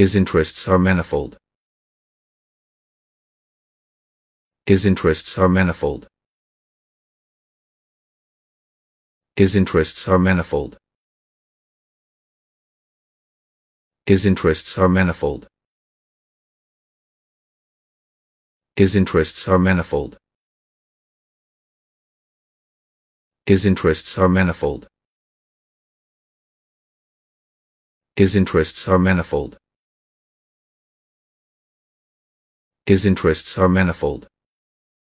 His interests are manifold. His interests are manifold. His interests are manifold. His interests are manifold. His interests are manifold. His interests are manifold. His interests are manifold. His interests are manifold.